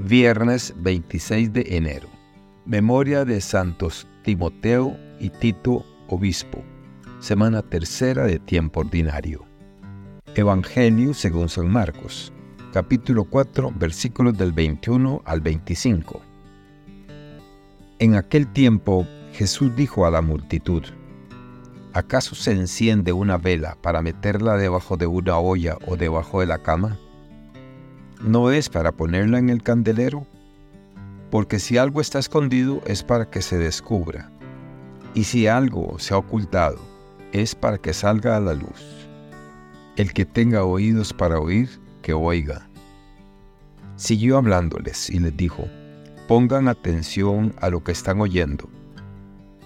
Viernes 26 de enero. Memoria de Santos Timoteo y Tito, obispo. Semana tercera de tiempo ordinario. Evangelio según San Marcos, capítulo 4, versículos del 21 al 25. En aquel tiempo Jesús dijo a la multitud, ¿acaso se enciende una vela para meterla debajo de una olla o debajo de la cama? No es para ponerla en el candelero, porque si algo está escondido es para que se descubra, y si algo se ha ocultado es para que salga a la luz. El que tenga oídos para oír, que oiga. Siguió hablándoles y les dijo, pongan atención a lo que están oyendo.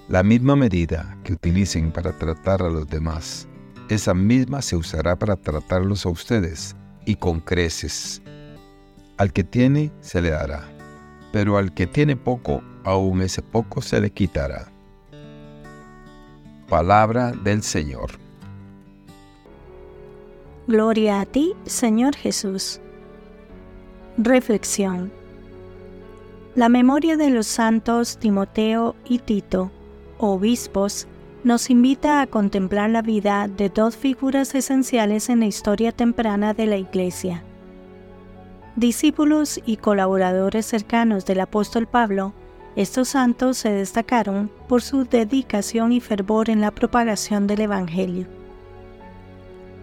La misma medida que utilicen para tratar a los demás, esa misma se usará para tratarlos a ustedes, y con creces al que tiene se le dará, pero al que tiene poco, aún ese poco se le quitará. Palabra del Señor. Gloria a ti, Señor Jesús. Reflexión. La memoria de los santos Timoteo y Tito, obispos, nos invita a contemplar la vida de dos figuras esenciales en la historia temprana de la Iglesia Discípulos y colaboradores cercanos del apóstol Pablo, estos santos se destacaron por su dedicación y fervor en la propagación del Evangelio.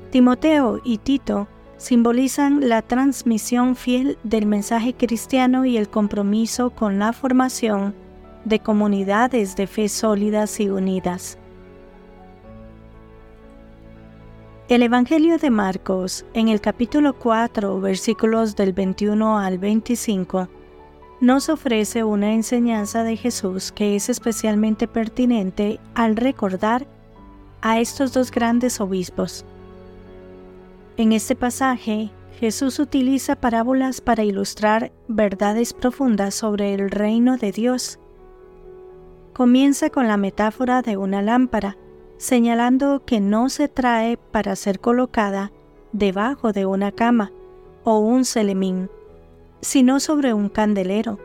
Timoteo y Tito simbolizan la transmisión fiel del mensaje cristiano y el compromiso con la formación de comunidades de fe sólidas y unidas. El Evangelio de Marcos, en el capítulo 4, versículos del 21 al 25, nos ofrece una enseñanza de Jesús que es especialmente pertinente al recordar a estos dos grandes obispos. En este pasaje, Jesús utiliza parábolas para ilustrar verdades profundas sobre el reino de Dios. Comienza con la metáfora de una lámpara, señalando que no se trae para ser colocada debajo de una cama o un celemín, sino sobre un candelero,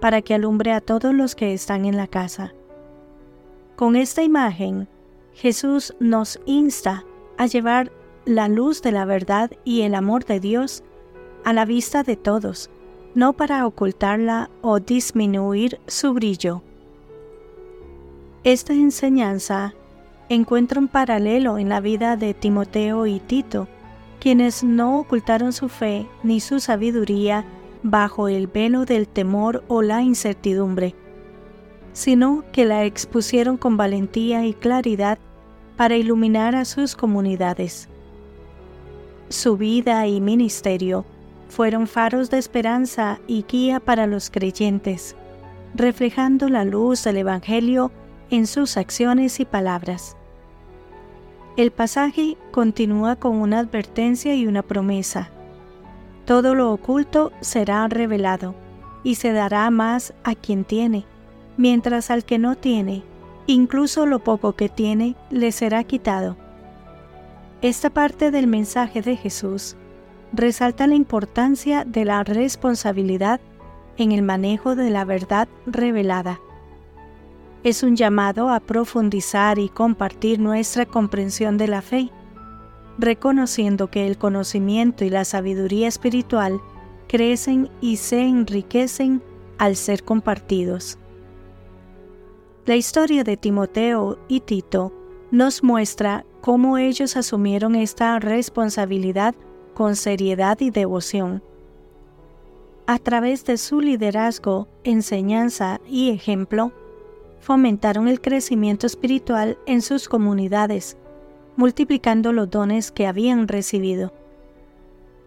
para que alumbre a todos los que están en la casa. Con esta imagen, Jesús nos insta a llevar la luz de la verdad y el amor de Dios a la vista de todos, no para ocultarla o disminuir su brillo. Esta enseñanza encuentra un paralelo en la vida de Timoteo y Tito, quienes no ocultaron su fe ni su sabiduría bajo el velo del temor o la incertidumbre, sino que la expusieron con valentía y claridad para iluminar a sus comunidades. Su vida y ministerio fueron faros de esperanza y guía para los creyentes, reflejando la luz del Evangelio en sus acciones y palabras. El pasaje continúa con una advertencia y una promesa. Todo lo oculto será revelado y se dará más a quien tiene, mientras al que no tiene, incluso lo poco que tiene, le será quitado. Esta parte del mensaje de Jesús resalta la importancia de la responsabilidad en el manejo de la verdad revelada es un llamado a profundizar y compartir nuestra comprensión de la fe, reconociendo que el conocimiento y la sabiduría espiritual crecen y se enriquecen al ser compartidos. La historia de Timoteo y Tito nos muestra cómo ellos asumieron esta responsabilidad con seriedad y devoción. A través de su liderazgo, enseñanza y ejemplo, fomentaron el crecimiento espiritual en sus comunidades, multiplicando los dones que habían recibido.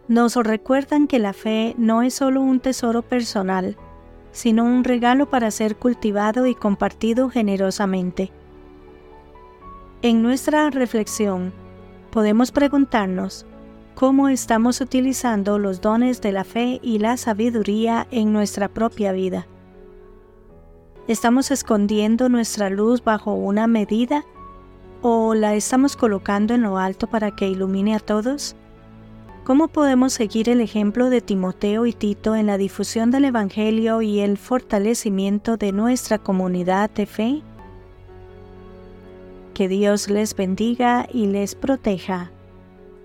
Nos recuerdan que la fe no es solo un tesoro personal, sino un regalo para ser cultivado y compartido generosamente. En nuestra reflexión, podemos preguntarnos, ¿cómo estamos utilizando los dones de la fe y la sabiduría en nuestra propia vida? ¿Estamos escondiendo nuestra luz bajo una medida o la estamos colocando en lo alto para que ilumine a todos? ¿Cómo podemos seguir el ejemplo de Timoteo y Tito en la difusión del Evangelio y el fortalecimiento de nuestra comunidad de fe? Que Dios les bendiga y les proteja.